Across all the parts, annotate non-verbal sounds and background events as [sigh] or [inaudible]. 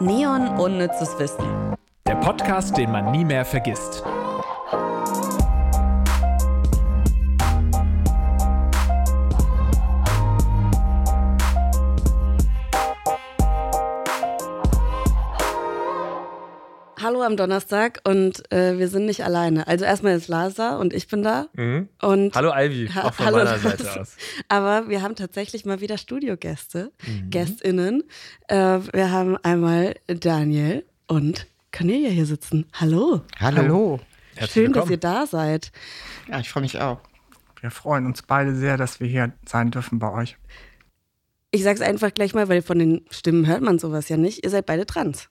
Neon Unnützes Wissen. Der Podcast, den man nie mehr vergisst. Am Donnerstag und äh, wir sind nicht alleine. Also erstmal ist Lasa und ich bin da. Mhm. Und Hallo Ivy, Ha- [laughs] auch von hallo, meiner Seite das- aus. Aber wir haben tatsächlich mal wieder Studiogäste, Mhm. GästInnen. Äh, wir haben einmal Daniel und Cornelia hier sitzen. Hallo. Hallo. Herzlich Schön, dass willkommen. ihr da seid. Ja, ich freue mich auch. Wir freuen uns beide sehr, dass wir hier sein dürfen bei euch. Ich sag's einfach gleich mal, weil von den Stimmen hört man sowas ja nicht. Ihr seid beide trans.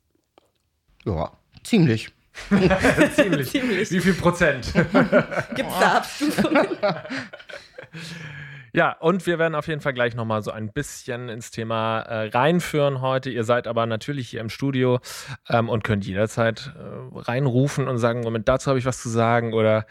Ja, ziemlich. [laughs] Ziemlich. Ziemlich. Wie viel Prozent? [laughs] Gibt's da Abstufungen? [laughs] Ja, und wir werden auf jeden Fall gleich nochmal so ein bisschen ins Thema äh, reinführen heute. Ihr seid aber natürlich hier im Studio ähm, und könnt jederzeit äh, reinrufen und sagen, Moment, dazu habe ich was zu sagen oder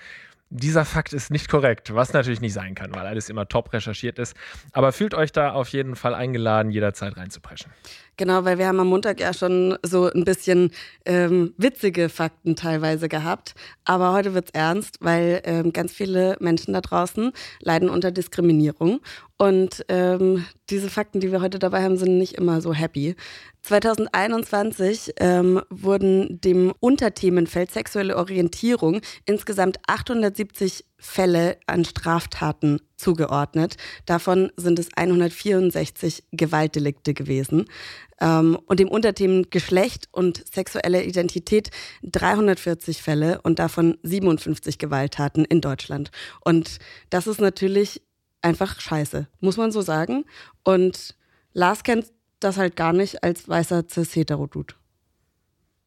dieser Fakt ist nicht korrekt, was natürlich nicht sein kann, weil alles immer top recherchiert ist. Aber fühlt euch da auf jeden Fall eingeladen, jederzeit reinzupreschen. Genau, weil wir haben am Montag ja schon so ein bisschen ähm, witzige Fakten teilweise gehabt. Aber heute wird's ernst, weil ähm, ganz viele Menschen da draußen leiden unter Diskriminierung. Und ähm, diese Fakten, die wir heute dabei haben, sind nicht immer so happy. 2021 ähm, wurden dem Unterthemenfeld sexuelle Orientierung insgesamt 870 Fälle an Straftaten zugeordnet. Davon sind es 164 Gewaltdelikte gewesen. Ähm, und dem Unterthemen Geschlecht und sexuelle Identität 340 Fälle und davon 57 Gewalttaten in Deutschland. Und das ist natürlich einfach scheiße, muss man so sagen. Und Lars kennt das halt gar nicht als weißer cis-hetero-Dude.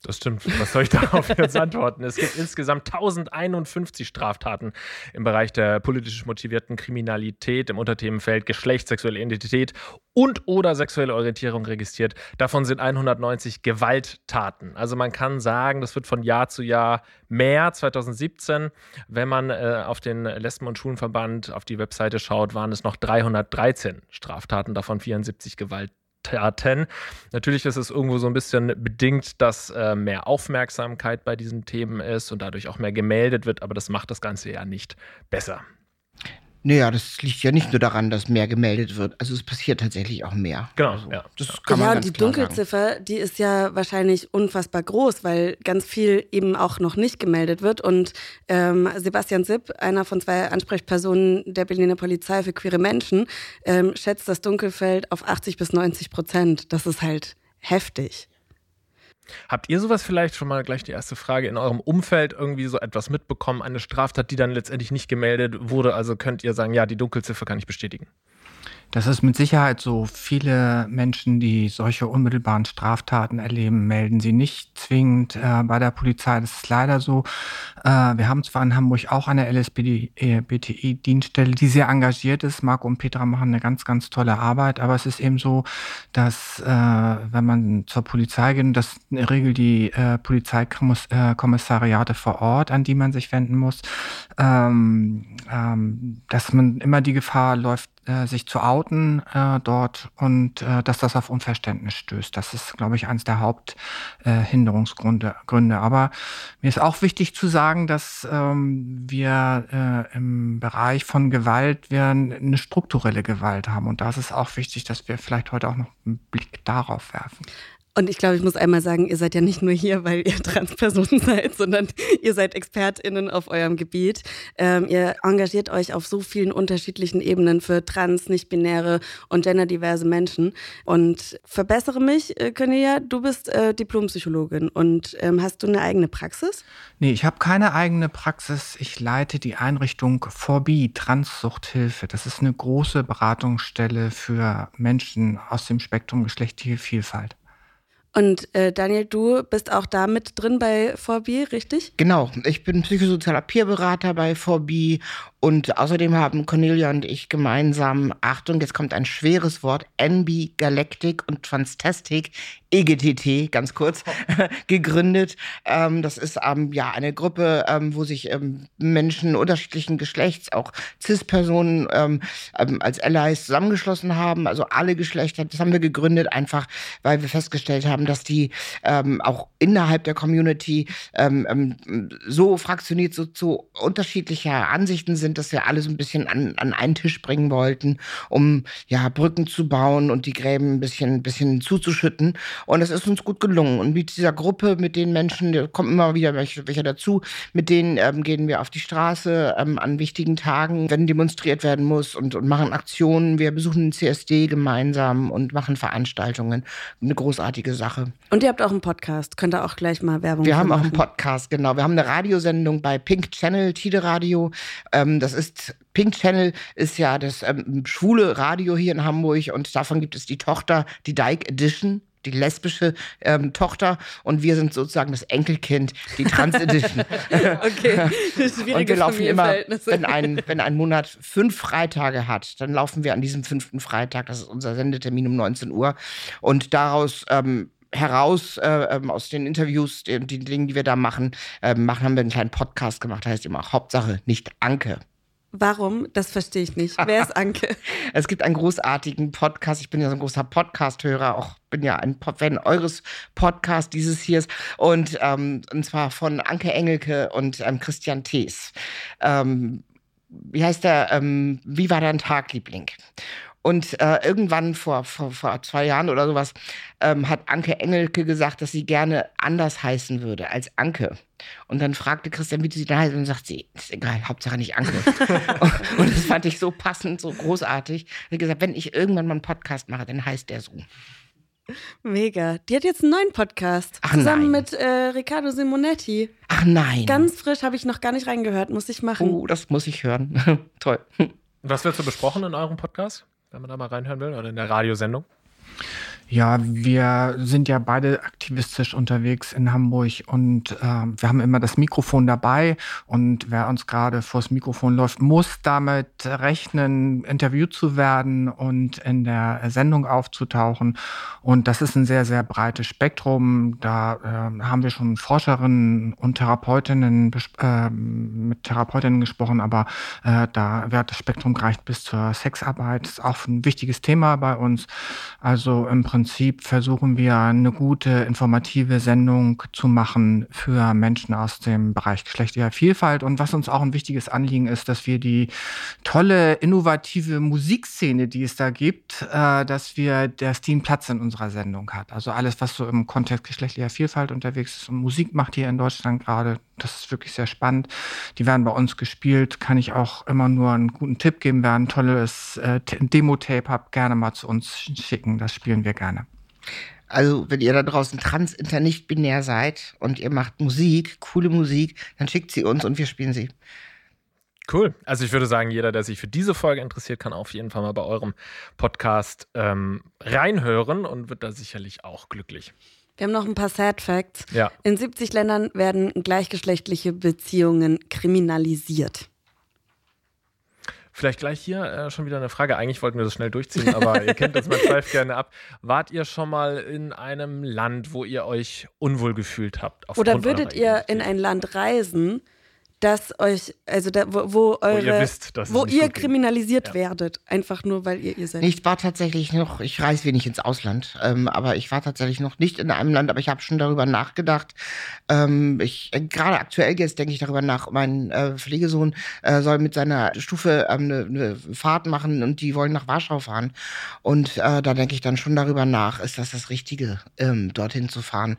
Das stimmt. Was soll ich darauf jetzt antworten? Es gibt insgesamt 1051 Straftaten im Bereich der politisch motivierten Kriminalität im Unterthemenfeld Geschlecht, sexuelle Identität und oder sexuelle Orientierung registriert. Davon sind 190 Gewalttaten. Also man kann sagen, das wird von Jahr zu Jahr mehr. 2017, wenn man äh, auf den Lesben- und Schulenverband auf die Webseite schaut, waren es noch 313 Straftaten, davon 74 Gewalttaten. Taten. Natürlich ist es irgendwo so ein bisschen bedingt, dass äh, mehr Aufmerksamkeit bei diesen Themen ist und dadurch auch mehr gemeldet wird, aber das macht das Ganze ja nicht besser. Naja, das liegt ja nicht nur daran, dass mehr gemeldet wird. Also es passiert tatsächlich auch mehr. Genau, Also, ja. Das kann man ja, ganz die klar sagen. Dunkelziffer, die ist ja wahrscheinlich unfassbar groß, weil ganz viel eben auch noch nicht gemeldet wird. Und ähm, Sebastian Sipp, einer von zwei Ansprechpersonen der Berliner Polizei für queere Menschen, ähm, schätzt das Dunkelfeld auf 80 bis 90 Prozent. Das ist halt heftig. Habt ihr sowas vielleicht schon mal gleich die erste Frage in eurem Umfeld irgendwie so etwas mitbekommen, eine Straftat, die dann letztendlich nicht gemeldet wurde? Also könnt ihr sagen, ja, die Dunkelziffer kann ich bestätigen. Das ist mit Sicherheit so. Viele Menschen, die solche unmittelbaren Straftaten erleben, melden sie nicht zwingend äh, bei der Polizei. Das ist leider so. Äh, wir haben zwar in Hamburg auch eine LSBTI-Dienststelle, die sehr engagiert ist. Marco und Petra machen eine ganz, ganz tolle Arbeit. Aber es ist eben so, dass äh, wenn man zur Polizei geht, dass in der Regel die äh, Polizeikommissariate vor Ort, an die man sich wenden muss, ähm, ähm, dass man immer die Gefahr läuft, äh, sich zu outen äh, dort und äh, dass das auf Unverständnis stößt. Das ist, glaube ich, eines der Haupthinderungsgründe. Äh. Gründe. Aber mir ist auch wichtig zu sagen, dass ähm, wir äh, im Bereich von Gewalt wir eine strukturelle Gewalt haben. Und da ist es auch wichtig, dass wir vielleicht heute auch noch einen Blick darauf werfen. Und ich glaube, ich muss einmal sagen, ihr seid ja nicht nur hier, weil ihr [laughs] Transpersonen seid, sondern ihr seid ExpertInnen auf eurem Gebiet. Ähm, ihr engagiert euch auf so vielen unterschiedlichen Ebenen für trans, nicht-binäre und genderdiverse Menschen. Und verbessere mich, äh, Cornelia, du bist äh, Diplompsychologin und ähm, hast du eine eigene Praxis? Nee, ich habe keine eigene Praxis. Ich leite die Einrichtung Forbi Transsuchthilfe. Das ist eine große Beratungsstelle für Menschen aus dem Spektrum geschlechtliche Vielfalt. Und äh, Daniel, du bist auch da mit drin bei 4B, richtig? Genau, ich bin psychosozialer Peerberater bei 4B Und außerdem haben Cornelia und ich gemeinsam, Achtung, jetzt kommt ein schweres Wort, NB Galactic und Fantastic EGTT, ganz kurz, [laughs] gegründet. Ähm, das ist ähm, ja eine Gruppe, ähm, wo sich ähm, Menschen unterschiedlichen Geschlechts, auch CIS-Personen ähm, ähm, als Allies zusammengeschlossen haben, also alle Geschlechter. Das haben wir gegründet, einfach weil wir festgestellt haben, dass die auch innerhalb der Community so fraktioniert, so zu unterschiedlicher Ansichten sind, dass wir alle so ein bisschen an, an einen Tisch bringen wollten, um ja Brücken zu bauen und die Gräben ein bisschen, ein bisschen zuzuschütten. Und es ist uns gut gelungen. Und mit dieser Gruppe, mit den Menschen, da kommen immer wieder welche, welche dazu, mit denen ähm, gehen wir auf die Straße ähm, an wichtigen Tagen, wenn demonstriert werden muss und, und machen Aktionen. Wir besuchen den CSD gemeinsam und machen Veranstaltungen. Eine großartige Sache. Und ihr habt auch einen Podcast. Könnt ihr auch gleich mal Werbung Wir haben machen. auch einen Podcast, genau. Wir haben eine Radiosendung bei Pink Channel, Tide Radio. Ähm, das ist Pink Channel ist ja das ähm, schwule Radio hier in Hamburg und davon gibt es die Tochter, die Dyke Edition die lesbische ähm, Tochter. Und wir sind sozusagen das Enkelkind, die Trans Edition. [laughs] okay, und wir laufen immer, wenn ein, wenn ein Monat fünf Freitage hat, dann laufen wir an diesem fünften Freitag, das ist unser Sendetermin um 19 Uhr. Und daraus ähm, heraus äh, ähm, aus den Interviews, den, die Dinge, die wir da machen, äh, machen, haben wir einen kleinen Podcast gemacht, heißt immer Hauptsache nicht Anke. Warum? Das verstehe ich nicht. Wer ist Anke? [laughs] es gibt einen großartigen Podcast. Ich bin ja so ein großer Podcast-Hörer, auch bin ja ein Fan eures Podcasts, dieses hier ist. Und, ähm, und zwar von Anke Engelke und ähm, Christian Thees. Ähm, wie heißt der? Ähm, wie war dein Tag, Liebling? Und äh, irgendwann vor, vor, vor zwei Jahren oder sowas ähm, hat Anke Engelke gesagt, dass sie gerne anders heißen würde als Anke. Und dann fragte Christian, wie sie da heißt, und sagt sie, ist egal, Hauptsache nicht Anke. [laughs] [laughs] und das fand ich so passend, so großartig. Sie hat gesagt, wenn ich irgendwann mal einen Podcast mache, dann heißt der so. Mega. Die hat jetzt einen neuen Podcast. Ach zusammen nein. mit äh, Riccardo Simonetti. Ach nein. Ganz frisch, habe ich noch gar nicht reingehört, muss ich machen. Oh, das muss ich hören. [laughs] Toll. Was wird so besprochen in eurem Podcast? Wenn man da mal reinhören will, oder in der Radiosendung? Ja, wir sind ja beide aktivistisch unterwegs in Hamburg und äh, wir haben immer das Mikrofon dabei und wer uns gerade vors Mikrofon läuft, muss damit rechnen, interviewt zu werden und in der Sendung aufzutauchen. Und das ist ein sehr, sehr breites Spektrum. Da äh, haben wir schon Forscherinnen und Therapeutinnen äh, mit Therapeutinnen gesprochen, aber äh, da wird das Spektrum gereicht bis zur Sexarbeit. Das ist auch ein wichtiges Thema bei uns. Also im Prinzip Prinzip versuchen wir eine gute, informative Sendung zu machen für Menschen aus dem Bereich geschlechtlicher Vielfalt. Und was uns auch ein wichtiges Anliegen ist, dass wir die tolle, innovative Musikszene, die es da gibt, äh, dass wir, die einen Platz in unserer Sendung hat. Also alles, was so im Kontext geschlechtlicher Vielfalt unterwegs ist und Musik macht hier in Deutschland gerade, das ist wirklich sehr spannend. Die werden bei uns gespielt, kann ich auch immer nur einen guten Tipp geben. Wer ein tolles äh, Demo-Tape habt, gerne mal zu uns schicken. Das spielen wir gerne. Also, wenn ihr da draußen trans, inter, nicht binär seid und ihr macht Musik, coole Musik, dann schickt sie uns und wir spielen sie. Cool. Also ich würde sagen, jeder, der sich für diese Folge interessiert, kann auf jeden Fall mal bei eurem Podcast ähm, reinhören und wird da sicherlich auch glücklich. Wir haben noch ein paar Sad Facts. Ja. In 70 Ländern werden gleichgeschlechtliche Beziehungen kriminalisiert. Vielleicht gleich hier äh, schon wieder eine Frage. Eigentlich wollten wir das schnell durchziehen, aber [laughs] ihr kennt das, man schweift gerne ab. Wart ihr schon mal in einem Land, wo ihr euch unwohl gefühlt habt? Oder würdet ihr in ein Land reisen, dass euch, also da, wo, wo eure, wo ihr, wisst, dass wo ihr kriminalisiert ja. werdet, einfach nur weil ihr ihr seid. Ich war tatsächlich noch, ich reise wenig ins Ausland, ähm, aber ich war tatsächlich noch nicht in einem Land, aber ich habe schon darüber nachgedacht. Ähm, ich äh, gerade aktuell jetzt denke ich darüber nach. Mein äh, Pflegesohn äh, soll mit seiner Stufe ähm, eine, eine Fahrt machen und die wollen nach Warschau fahren. Und äh, da denke ich dann schon darüber nach, ist das das Richtige, ähm, dorthin zu fahren?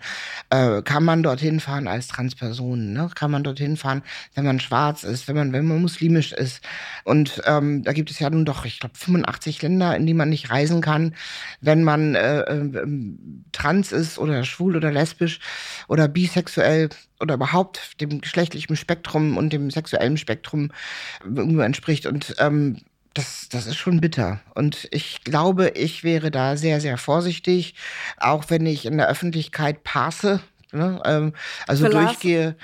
Äh, kann man dorthin fahren als Transperson? Ne? Kann man dorthin fahren, wenn man schwarz ist, wenn man, wenn man muslimisch ist? Und ähm, da gibt es ja nun doch, ich glaube, 85 Länder, in die man nicht reisen kann, wenn man äh, äh, trans ist oder schwul oder lesbisch oder bisexuell oder überhaupt dem geschlechtlichen Spektrum und dem sexuellen Spektrum irgendwo entspricht. Und ähm, das, das ist schon bitter. Und ich glaube, ich wäre da sehr, sehr vorsichtig, auch wenn ich in der Öffentlichkeit passe. Ne? Ähm, also Für Lars? durchgehe.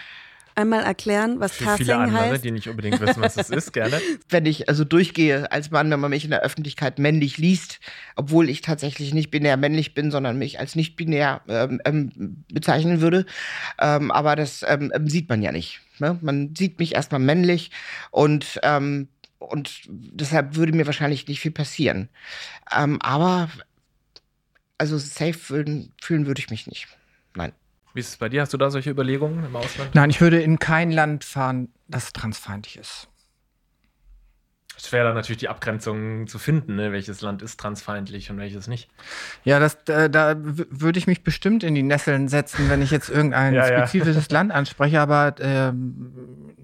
Einmal erklären, was Für Tassing viele andere, heißt? die nicht unbedingt wissen, was es ist, gerne. [laughs] Wenn ich also durchgehe als Mann, wenn man mich in der Öffentlichkeit männlich liest, obwohl ich tatsächlich nicht binär männlich bin, sondern mich als nicht binär ähm, ähm, bezeichnen würde. Ähm, aber das ähm, ähm, sieht man ja nicht. Ne? Man sieht mich erstmal männlich und ähm, und deshalb würde mir wahrscheinlich nicht viel passieren. Aber also safe fühlen, fühlen würde ich mich nicht. Wie ist es bei dir? Hast du da solche Überlegungen im Ausland? Nein, ich würde in kein Land fahren, das transfeindlich ist. Schwer da natürlich die Abgrenzung zu finden, ne? welches Land ist transfeindlich und welches nicht. Ja, das, äh, da würde ich mich bestimmt in die Nesseln setzen, wenn ich jetzt irgendein [laughs] Ja, ja. spezifisches Land anspreche. Aber ähm,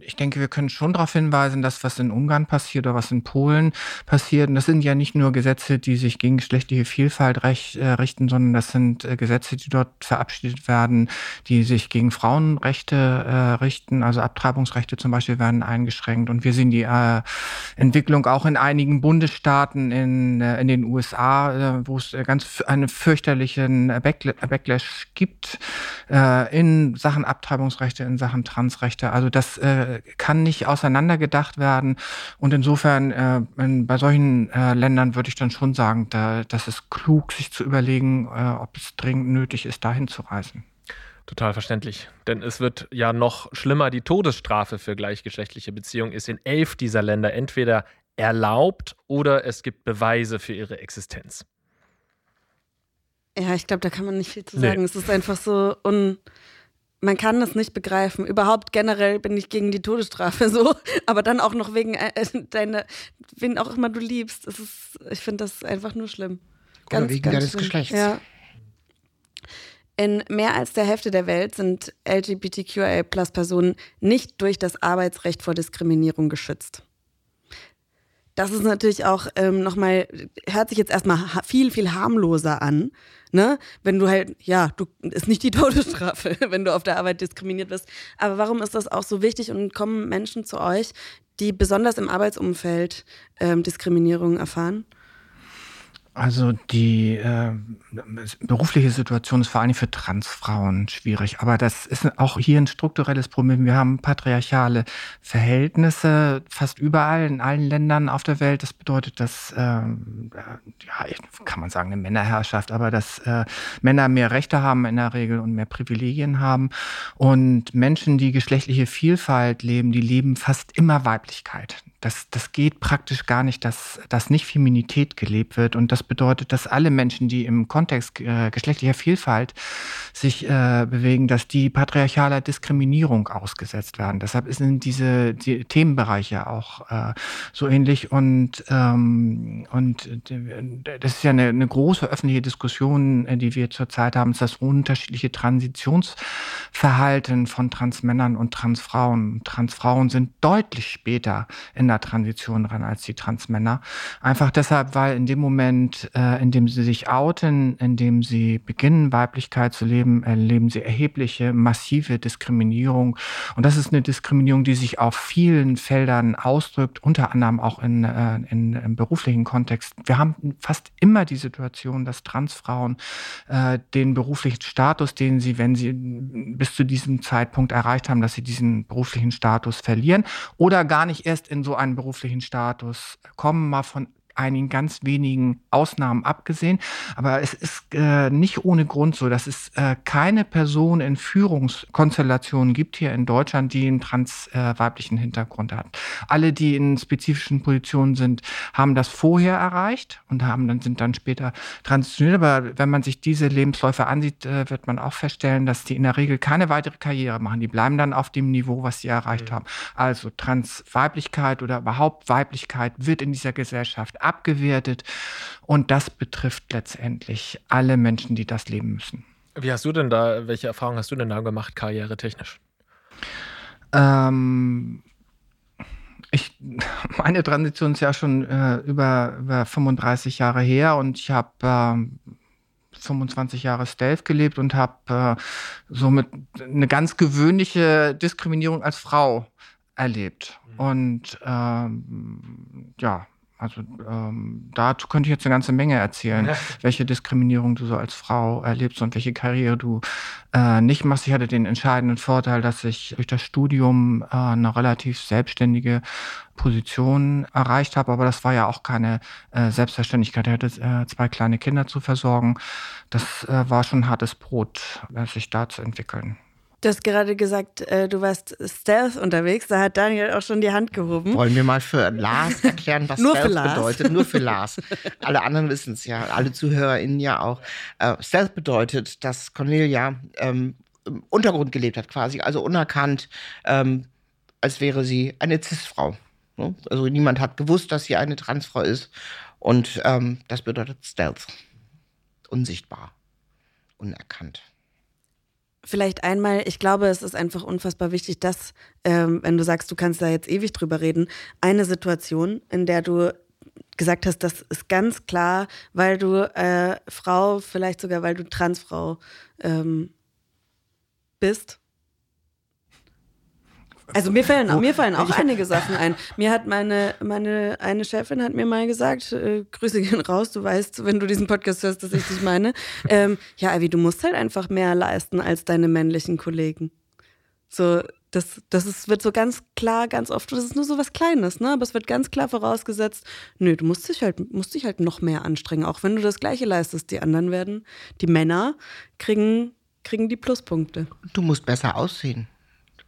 ich denke, wir können schon darauf hinweisen, dass was in Ungarn passiert oder was in Polen passiert, und das sind ja nicht nur Gesetze, die sich gegen geschlechtliche Vielfalt recht, äh, richten, sondern das sind äh, Gesetze, die dort verabschiedet werden, die sich gegen Frauenrechte äh, richten. Also Abtreibungsrechte zum Beispiel werden eingeschränkt. Und wir sehen die äh, Entwicklung auch in einigen Bundesstaaten in, äh, in den USA, äh, wo es äh, ganz einen fürchterlichen Backla- Backlash gibt in Sachen Abtreibungsrechte, in Sachen Transrechte. Also das kann nicht auseinandergedacht werden. Und insofern in, bei solchen Ländern würde ich dann schon sagen, da, das ist klug, sich zu überlegen, ob es dringend nötig ist, dahin zu reisen. Total verständlich. Denn es wird ja noch schlimmer. Die Todesstrafe für gleichgeschlechtliche Beziehungen ist in elf dieser Länder entweder erlaubt oder es gibt Beweise für ihre Existenz. Ja, ich glaube, da kann man nicht viel zu Nee. sagen. Es ist einfach so un. Man kann das nicht begreifen. Überhaupt generell bin ich gegen die Todesstrafe so, [laughs] aber dann auch noch wegen äh, [laughs] deiner, wen auch immer du liebst. Es ist, ich finde das einfach nur schlimm. Oder wegen deines Geschlechts. Ja. In mehr als der Hälfte der Welt sind LGBTQIA-Personen nicht durch das Arbeitsrecht vor Diskriminierung geschützt. Das ist natürlich auch ähm, nochmal, hört sich jetzt erstmal viel, viel harmloser an. Ne? Wenn du halt, ja, du ist nicht die [laughs] Todesstrafe, wenn du auf der Arbeit diskriminiert wirst. Aber warum ist das auch so wichtig und kommen Menschen zu euch, die besonders im Arbeitsumfeld ähm, Diskriminierung erfahren? Also die äh, berufliche Situation ist vor allem für Transfrauen schwierig, aber das ist auch hier ein strukturelles Problem. Wir haben patriarchale Verhältnisse fast überall in allen Ländern auf der Welt. Das bedeutet, dass ähm, ja, kann man sagen, eine Männerherrschaft, aber dass äh, Männer mehr Rechte haben in der Regel und mehr Privilegien haben und Menschen, die geschlechtliche Vielfalt leben, die leben fast immer Weiblichkeit. Das, das geht praktisch gar nicht, dass, dass nicht Feminität gelebt wird. Und das bedeutet, dass alle Menschen, die im Kontext äh, geschlechtlicher Vielfalt sich äh, bewegen, dass die patriarchaler Diskriminierung ausgesetzt werden. Deshalb sind diese die Themenbereiche auch äh, so ähnlich. Und, ähm, und das ist ja eine, eine große öffentliche Diskussion, äh, die wir zurzeit haben, ist das unterschiedliche Transitionsverhalten von Transmännern und Transfrauen. Transfrauen sind deutlich später in der Transition ran als die Transmänner. Einfach deshalb, weil in dem Moment, äh, in dem sie sich outen, in dem sie beginnen, Weiblichkeit zu leben, erleben sie erhebliche, massive Diskriminierung. Und das ist eine Diskriminierung, die sich auf vielen Feldern ausdrückt, unter anderem auch in, äh, in, im beruflichen Kontext. Wir haben fast immer die Situation, dass Transfrauen äh, den beruflichen Status, den sie, wenn sie bis zu diesem Zeitpunkt erreicht haben, dass sie diesen beruflichen Status verlieren oder gar nicht erst in so einen beruflichen Status kommen, mal von einigen ganz wenigen Ausnahmen abgesehen. Aber es ist äh, nicht ohne Grund so, dass es äh, keine Person in Führungskonstellationen gibt hier in Deutschland, die einen transweiblichen äh, Hintergrund hat. Alle, die in spezifischen Positionen sind, haben das vorher erreicht und haben dann sind dann später transitioniert. Aber wenn man sich diese Lebensläufe ansieht, äh, wird man auch feststellen, dass die in der Regel keine weitere Karriere machen. Die bleiben dann auf dem Niveau, was sie erreicht mhm. haben. Also Transweiblichkeit oder überhaupt Weiblichkeit wird in dieser Gesellschaft abgewertet. Und das betrifft letztendlich alle Menschen, die das leben müssen. Wie hast du denn da, welche Erfahrungen hast du denn da gemacht, karrieretechnisch? Ähm, ich, meine Transition ist ja schon äh, über, über 35 Jahre her und ich habe äh, 25 Jahre Stealth gelebt und habe äh, somit eine ganz gewöhnliche Diskriminierung als Frau erlebt. Mhm. Und ähm, ja, Also ähm, dazu könnte ich jetzt eine ganze Menge erzählen, ja. welche Diskriminierung du so als Frau erlebst und welche Karriere du äh, nicht machst. Ich hatte den entscheidenden Vorteil, dass ich durch das Studium äh, eine relativ selbstständige Position erreicht habe, aber das war ja auch keine äh, Selbstverständlichkeit. Ich hatte äh, zwei kleine Kinder zu versorgen. Das äh, war schon hartes Brot, sich da zu entwickeln. Du hast gerade gesagt, äh, du warst Stealth unterwegs. Da hat Daniel auch schon die Hand gehoben. Wollen wir mal für Lars [laughs] erklären, was Stealth bedeutet? Nur für Lars. [laughs] Alle anderen wissen es ja, alle ZuhörerInnen ja auch. Äh, Stealth bedeutet, dass Cornelia ähm, im Untergrund gelebt hat, quasi, also unerkannt, ähm, als wäre sie eine Cis-Frau. Ne? Also niemand hat gewusst, dass sie eine Transfrau ist. Und ähm, das bedeutet Stealth. Unsichtbar. Unerkannt vielleicht einmal, ich glaube, es ist einfach unfassbar wichtig, dass, ähm, wenn du sagst, du kannst da jetzt ewig drüber reden, eine Situation, in der du gesagt hast, das ist ganz klar, weil du äh, Frau, vielleicht sogar weil du Transfrau ähm, bist, also mir fallen, mir fallen auch einige Sachen ein. Mir hat meine, meine eine Chefin hat mir mal gesagt, äh, Grüße gehen raus, du weißt, wenn du diesen Podcast hörst, dass ich dich meine. [laughs] Ähm, ja, Avi, du musst halt einfach mehr leisten als deine männlichen Kollegen. So, das, das ist, wird so ganz klar, ganz oft, das ist nur so was Kleines, ne? Aber es wird ganz klar vorausgesetzt, nö, du musst dich halt, musst dich halt noch mehr anstrengen, auch wenn du das Gleiche leistest. Die anderen werden, die Männer kriegen, kriegen die Pluspunkte. Du musst besser aussehen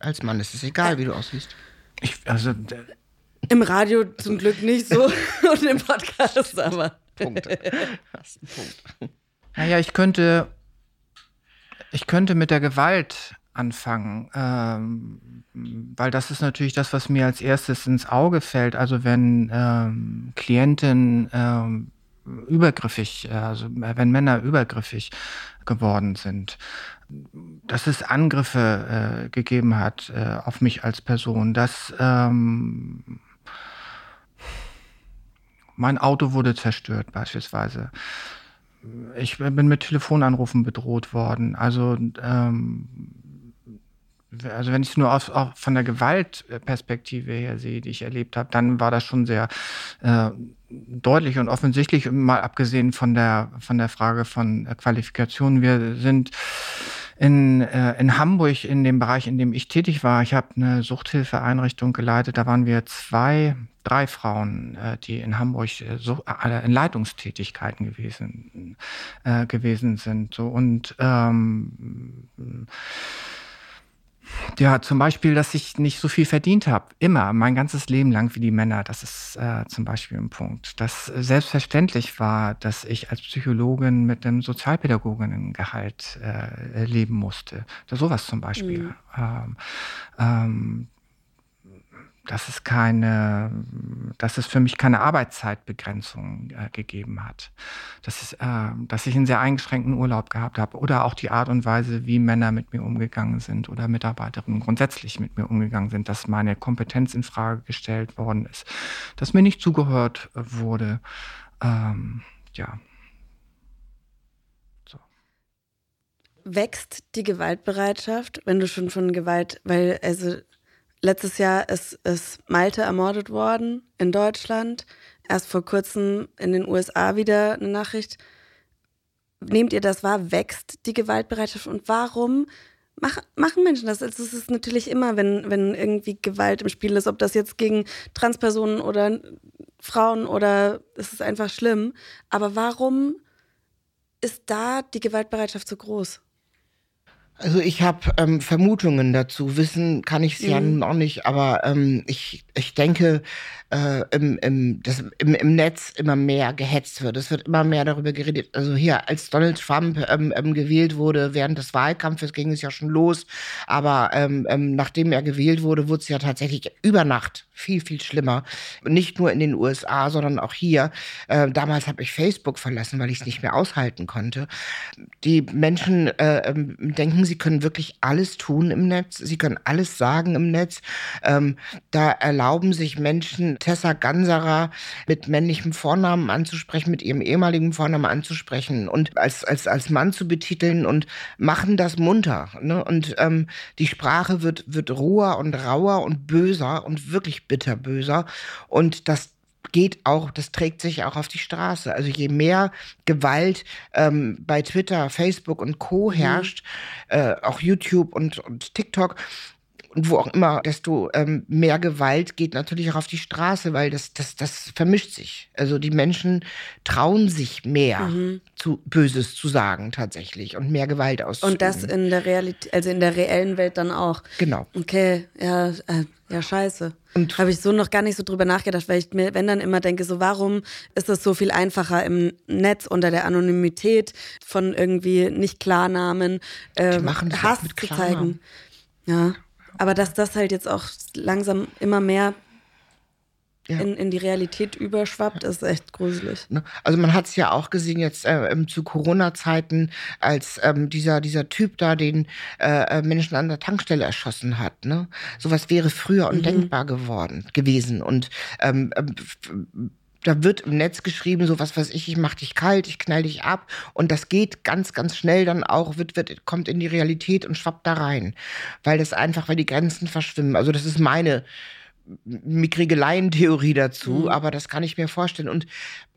als Mann ist es egal, wie du aussiehst. Ich, also, Im Radio zum Glück nicht so [laughs] und im Podcast aber. Punkt. Hast einen Punkt. Naja, ich könnte, ich könnte mit der Gewalt anfangen, ähm, weil das ist natürlich das, was mir als erstes ins Auge fällt. Also wenn ähm, Klienten ähm, übergriffig, äh, also wenn Männer übergriffig geworden sind, dass es Angriffe äh, gegeben hat äh, auf mich als Person, dass ähm, mein Auto wurde zerstört beispielsweise. Ich bin mit Telefonanrufen bedroht worden. Also ähm, also wenn ich es nur aus, auch von der Gewaltperspektive her sehe, die ich erlebt habe, dann war das schon sehr äh, deutlich und offensichtlich, mal abgesehen von der, von der Frage von Qualifikation. Wir sind in, äh, in Hamburg, in dem Bereich, in dem ich tätig war, ich habe eine Suchthilfeeinrichtung geleitet, da waren wir zwei, drei Frauen, äh, die in Hamburg äh, so, äh, in Leitungstätigkeiten gewesen, äh, gewesen sind. So, und ähm, ja, zum Beispiel, dass ich nicht so viel verdient habe. Immer, mein ganzes Leben lang wie die Männer. Das ist äh, zum Beispiel ein Punkt. Dass selbstverständlich war, dass ich als Psychologin mit einem Sozialpädagoginnengehalt äh, leben musste. Das, sowas zum Beispiel. Mhm. Ähm, ähm, dass es keine, dass es für mich keine Arbeitszeitbegrenzung äh, gegeben hat. Dass, es, äh, dass ich einen sehr eingeschränkten Urlaub gehabt habe oder auch die Art und Weise, wie Männer mit mir umgegangen sind oder Mitarbeiterinnen grundsätzlich mit mir umgegangen sind, dass meine Kompetenz in Frage gestellt worden ist, dass mir nicht zugehört wurde. Ähm, ja. Wächst die Gewaltbereitschaft, wenn du schon von Gewalt, weil also Letztes Jahr ist, ist Malte ermordet worden in Deutschland. Erst vor kurzem in den USA wieder eine Nachricht. Nehmt ihr das wahr? Wächst die Gewaltbereitschaft? Und warum mach, machen Menschen das? Also es ist natürlich immer, wenn, wenn irgendwie Gewalt im Spiel ist, ob das jetzt gegen Transpersonen oder Frauen oder es ist einfach schlimm. Aber warum ist da die Gewaltbereitschaft so groß? Also ich habe ähm, Vermutungen dazu. Wissen kann ich es mhm. ja noch nicht, aber ähm, ich, ich denke, äh, im, im, das, im, im Netz immer mehr gehetzt wird. Es wird immer mehr darüber geredet. Also hier, als Donald Trump ähm, ähm, gewählt wurde, während des Wahlkampfes ging es ja schon los. Aber ähm, ähm, nachdem er gewählt wurde, wurde es ja tatsächlich über Nacht viel, viel schlimmer. Nicht nur in den USA, sondern auch hier. Äh, damals habe ich Facebook verlassen, weil ich es nicht mehr aushalten konnte. Die Menschen äh, ähm, denken, sie können wirklich alles tun im Netz. Sie können alles sagen im Netz. Ähm, da erlauben sich Menschen Tessa Ganserer mit männlichem Vornamen anzusprechen, mit ihrem ehemaligen Vornamen anzusprechen und als, als, als Mann zu betiteln und machen das munter. Ne? Und ähm, die Sprache wird, wird roher und rauer und böser und wirklich bitterböser. Und das geht auch, das trägt sich auch auf die Straße. Also je mehr Gewalt ähm, bei Twitter, Facebook und Co. Mhm. herrscht, mhm. äh, auch YouTube und, und TikTok, und wo auch immer, desto ähm, mehr Gewalt geht natürlich auch auf die Straße, weil das, das, das vermischt sich. Also die Menschen trauen sich mehr, mhm. zu Böses zu sagen tatsächlich und mehr Gewalt auszuüben. Und das in der Realität, also in der reellen Welt dann auch. Genau. Okay, ja, äh, ja, scheiße. Habe ich so noch gar nicht so drüber nachgedacht, weil ich mir, wenn dann immer denke, so warum ist es so viel einfacher im Netz unter der Anonymität von irgendwie nicht Klarnamen äh, Hass zu zeigen. Ja. Aber dass das halt jetzt auch langsam immer mehr ja. in, in die Realität überschwappt, ist echt gruselig. Ne? Also man hat es ja auch gesehen jetzt äh, zu Corona-Zeiten, als ähm, dieser, dieser Typ da den äh, äh, Menschen an der Tankstelle erschossen hat. Ne? Sowas wäre früher undenkbar mhm. geworden, gewesen. Und ähm, ähm da wird im Netz geschrieben, so was weiß ich, ich mach dich kalt, ich knall dich ab. Und das geht ganz, ganz schnell dann auch, wird, wird, kommt in die Realität und schwappt da rein. Weil das einfach, weil die Grenzen verschwimmen. Also das ist meine mickrige Laientheorie dazu, mhm. aber das kann ich mir vorstellen. Und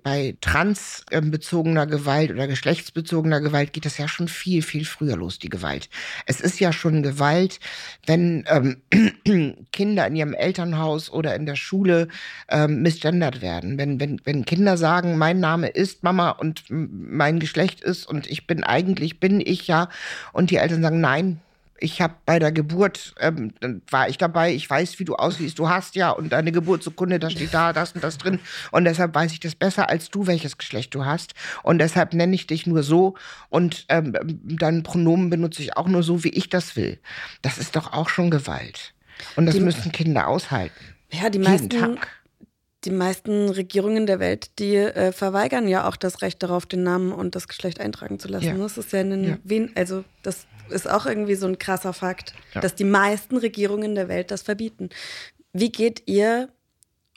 bei transbezogener Gewalt oder geschlechtsbezogener Gewalt geht das ja schon viel, viel früher los, die Gewalt. Es ist ja schon Gewalt, wenn ähm, [clears throat] Kinder in ihrem Elternhaus oder in der Schule ähm, misgendert werden. Wenn, wenn, wenn Kinder sagen, mein Name ist Mama und mein Geschlecht ist und ich bin eigentlich, bin ich ja, und die Eltern sagen, nein, ich habe bei der Geburt, ähm, dann war ich dabei, ich weiß, wie du aussiehst, du hast ja und deine Geburtsurkunde, da steht da das und das drin und deshalb weiß ich das besser als du, welches Geschlecht du hast und deshalb nenne ich dich nur so und ähm, dein Pronomen benutze ich auch nur so, wie ich das will. Das ist doch auch schon Gewalt und das die, müssen Kinder aushalten. Ja, die meisten, Tag. die meisten Regierungen der Welt, die äh, verweigern ja auch das Recht darauf, den Namen und das Geschlecht eintragen zu lassen. Ja. Das ist ja in den ja. Wien, also das ist auch irgendwie so ein krasser Fakt, ja. dass die meisten Regierungen der Welt das verbieten. Wie geht ihr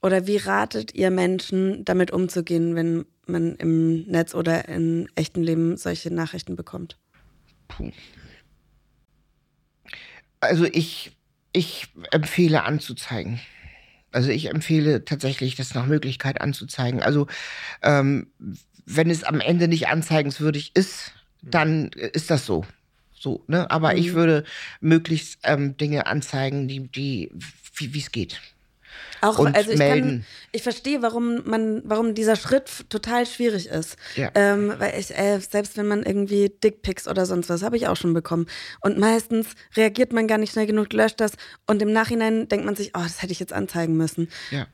oder wie ratet ihr Menschen, damit umzugehen, wenn man im Netz oder im echten Leben solche Nachrichten bekommt? Puh. Also ich, ich empfehle anzuzeigen. Also ich empfehle tatsächlich, das nach Möglichkeit anzuzeigen. Also ähm, wenn es am Ende nicht anzeigenswürdig ist, dann ist das so. So, ne? Aber mhm. ich würde möglichst ähm, Dinge anzeigen, die, die wie es geht. Auch, und also ich, melden. Kann, ich verstehe, warum man, warum dieser Schritt total schwierig ist. Ja. Ähm, weil ich, äh, selbst wenn man irgendwie Dickpics oder sonst was, habe ich auch schon bekommen. Und meistens reagiert man gar nicht schnell genug, löscht das und im Nachhinein denkt man sich, oh, das hätte ich jetzt anzeigen müssen. Ja.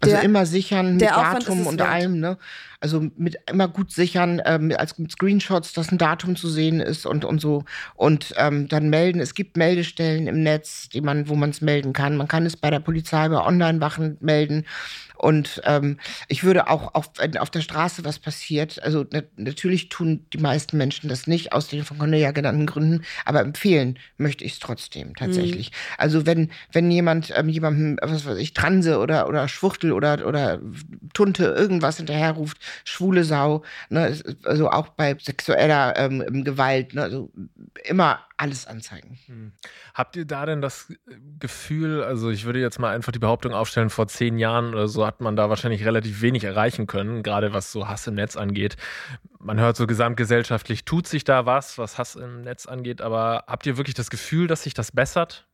Also der, immer sichern mit Datum und allem, ne? Also mit immer gut sichern, ähm, als mit Screenshots, dass ein Datum zu sehen ist und, und so. Und ähm, dann melden. Es gibt Meldestellen im Netz, die man, wo man es melden kann. Man kann es bei der Polizei, bei Online-Wachen melden. Und ähm, ich würde auch, auf, wenn auf der Straße was passiert, also na, natürlich tun die meisten Menschen das nicht, aus den von Cornelia genannten Gründen, aber empfehlen möchte ich es trotzdem tatsächlich. Mhm. Also wenn, wenn jemand ähm, jemandem, was weiß ich, Transe oder, oder Schwuchtel oder, oder Tunte irgendwas hinterherruft, schwule Sau, ne, also auch bei sexueller ähm, Gewalt, ne, also immer alles anzeigen. Hm. Habt ihr da denn das Gefühl, also ich würde jetzt mal einfach die Behauptung aufstellen, vor zehn Jahren oder so hat man da wahrscheinlich relativ wenig erreichen können, gerade was so Hass im Netz angeht. Man hört so gesamtgesellschaftlich, tut sich da was, was Hass im Netz angeht, aber habt ihr wirklich das Gefühl, dass sich das bessert?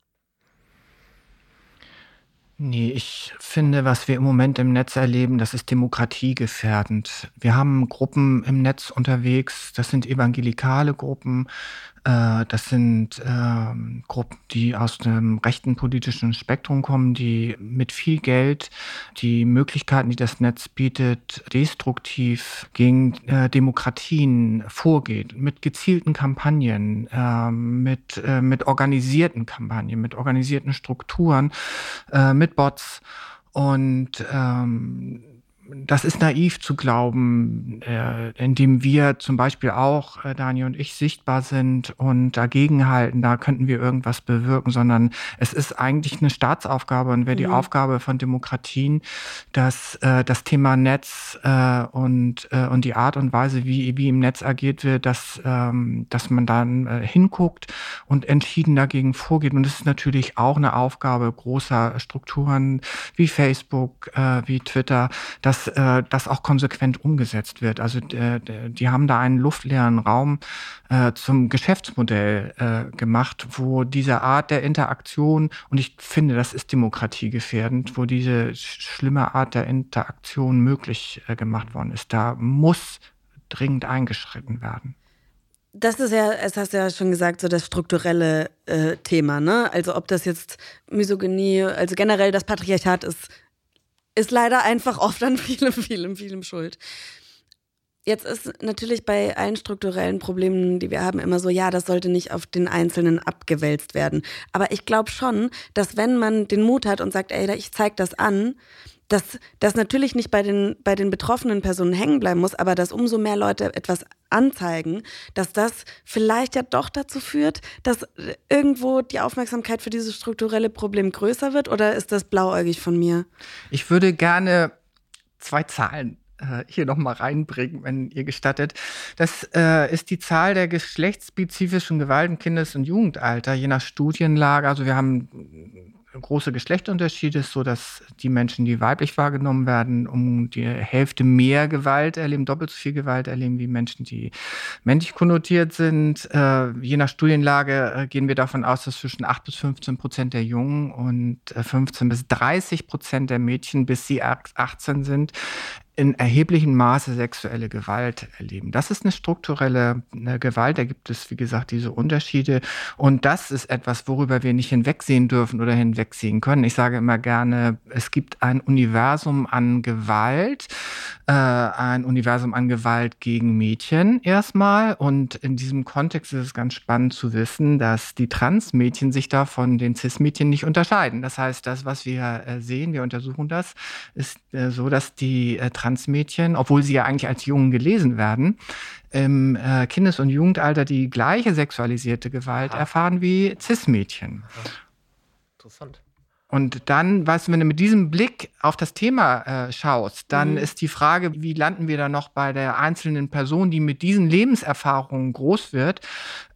Nee, ich finde, was wir im Moment im Netz erleben, das ist demokratiegefährdend. Wir haben Gruppen im Netz unterwegs, das sind evangelikale Gruppen, das sind äh, Gruppen, die aus dem rechten politischen Spektrum kommen, die mit viel Geld die Möglichkeiten, die das Netz bietet, destruktiv gegen äh, Demokratien vorgeht, mit gezielten Kampagnen, ähm, mit, äh, mit organisierten Kampagnen, mit organisierten Strukturen, äh, mit Bots. Und ähm, das ist naiv zu glauben, äh, indem wir zum Beispiel auch, äh, Dani und ich, sichtbar sind und dagegenhalten, da könnten wir irgendwas bewirken, sondern es ist eigentlich eine Staatsaufgabe und wäre die mhm. Aufgabe von Demokratien, dass äh, das Thema Netz äh, und, äh, und die Art und Weise, wie, wie im Netz agiert wird, dass, ähm, dass man dann äh, hinguckt und entschieden dagegen vorgeht. Und es ist natürlich auch eine Aufgabe großer Strukturen wie Facebook, äh, wie Twitter, dass dass äh, das auch konsequent umgesetzt wird. Also äh, die haben da einen luftleeren Raum äh, zum Geschäftsmodell äh, gemacht, wo diese Art der Interaktion, und ich finde, das ist demokratiegefährdend, wo diese schlimme Art der Interaktion möglich äh, gemacht worden ist. Da muss dringend eingeschritten werden. Das ist ja, es hast du ja schon gesagt, so das strukturelle äh, Thema, ne? Also ob das jetzt Misogynie, also generell das Patriarchat ist ist leider einfach oft an vielem, vielem, vielem schuld. Jetzt ist natürlich bei allen strukturellen Problemen, die wir haben, immer so, ja, das sollte nicht auf den Einzelnen abgewälzt werden. Aber ich glaube schon, dass wenn man den Mut hat und sagt, ey, ich zeig das an, dass das natürlich nicht bei den, bei den betroffenen Personen hängen bleiben muss, aber dass umso mehr Leute etwas anzeigen, dass das vielleicht ja doch dazu führt, dass irgendwo die Aufmerksamkeit für dieses strukturelle Problem größer wird? Oder ist das blauäugig von mir? Ich würde gerne zwei Zahlen äh, hier nochmal reinbringen, wenn ihr gestattet. Das äh, ist die Zahl der geschlechtsspezifischen Gewalt im Kindes- und Jugendalter, je nach Studienlage. Also wir haben große Geschlechterunterschied ist, so dass die Menschen, die weiblich wahrgenommen werden, um die Hälfte mehr Gewalt erleben, doppelt so viel Gewalt erleben wie Menschen, die männlich konnotiert sind. Äh, je nach Studienlage äh, gehen wir davon aus, dass zwischen 8 bis 15 Prozent der Jungen und äh, 15 bis 30 Prozent der Mädchen, bis sie 18 sind, in erheblichem Maße sexuelle Gewalt erleben. Das ist eine strukturelle eine Gewalt. Da gibt es, wie gesagt, diese Unterschiede. Und das ist etwas, worüber wir nicht hinwegsehen dürfen oder hinwegsehen können. Ich sage immer gerne, es gibt ein Universum an Gewalt, äh, ein Universum an Gewalt gegen Mädchen erstmal. Und in diesem Kontext ist es ganz spannend zu wissen, dass die Transmädchen sich da von den Cis-Mädchen nicht unterscheiden. Das heißt, das, was wir äh, sehen, wir untersuchen das, ist äh, so, dass die äh, Transmädchen, obwohl sie ja eigentlich als Jungen gelesen werden, im äh, Kindes- und Jugendalter die gleiche sexualisierte Gewalt Aha. erfahren wie Cis-Mädchen. Interessant. Und dann, weißt du, wenn du mit diesem Blick auf das Thema äh, schaust, dann mhm. ist die Frage, wie landen wir da noch bei der einzelnen Person, die mit diesen Lebenserfahrungen groß wird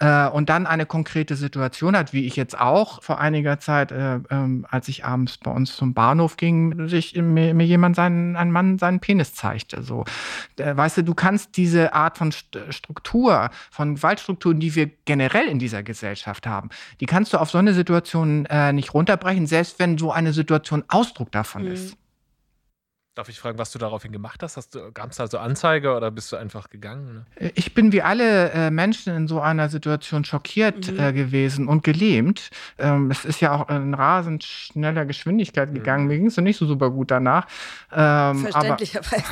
äh, und dann eine konkrete Situation hat, wie ich jetzt auch vor einiger Zeit, äh, ähm, als ich abends bei uns zum Bahnhof ging, sich mir, mir jemand seinen, ein Mann seinen Penis zeigte. So, äh, weißt du, du kannst diese Art von St Struktur, von Gewaltstrukturen, die wir generell in dieser Gesellschaft haben, die kannst du auf so eine Situation äh, nicht runterbrechen, selbst wenn wenn so eine Situation Ausdruck davon mhm. ist. Darf ich fragen, was du daraufhin gemacht hast? hast Gab es da so Anzeige oder bist du einfach gegangen? Ne? Ich bin wie alle äh, Menschen in so einer Situation schockiert mhm. äh, gewesen und gelähmt. Ähm, es ist ja auch in rasend schneller Geschwindigkeit gegangen. Mhm. Mir ging es nicht so super gut danach. Ähm, Verständlicherweise.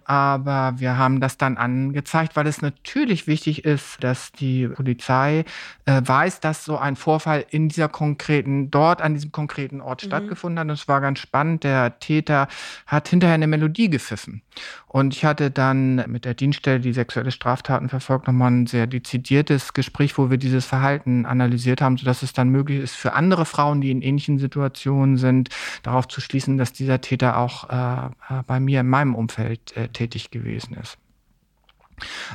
Aber, [laughs] aber, wir haben das dann angezeigt, weil es natürlich wichtig ist, dass die Polizei äh, weiß, dass so ein Vorfall in dieser konkreten, dort an diesem konkreten Ort mhm. stattgefunden hat. Und es war ganz spannend. Der Täter Täter hat hinterher eine Melodie gepfiffen. Und ich hatte dann mit der Dienststelle, die sexuelle Straftaten verfolgt, nochmal ein sehr dezidiertes Gespräch, wo wir dieses Verhalten analysiert haben, sodass es dann möglich ist, für andere Frauen, die in ähnlichen Situationen sind, darauf zu schließen, dass dieser Täter auch äh, äh bei mir in meinem Umfeld äh, tätig gewesen ist.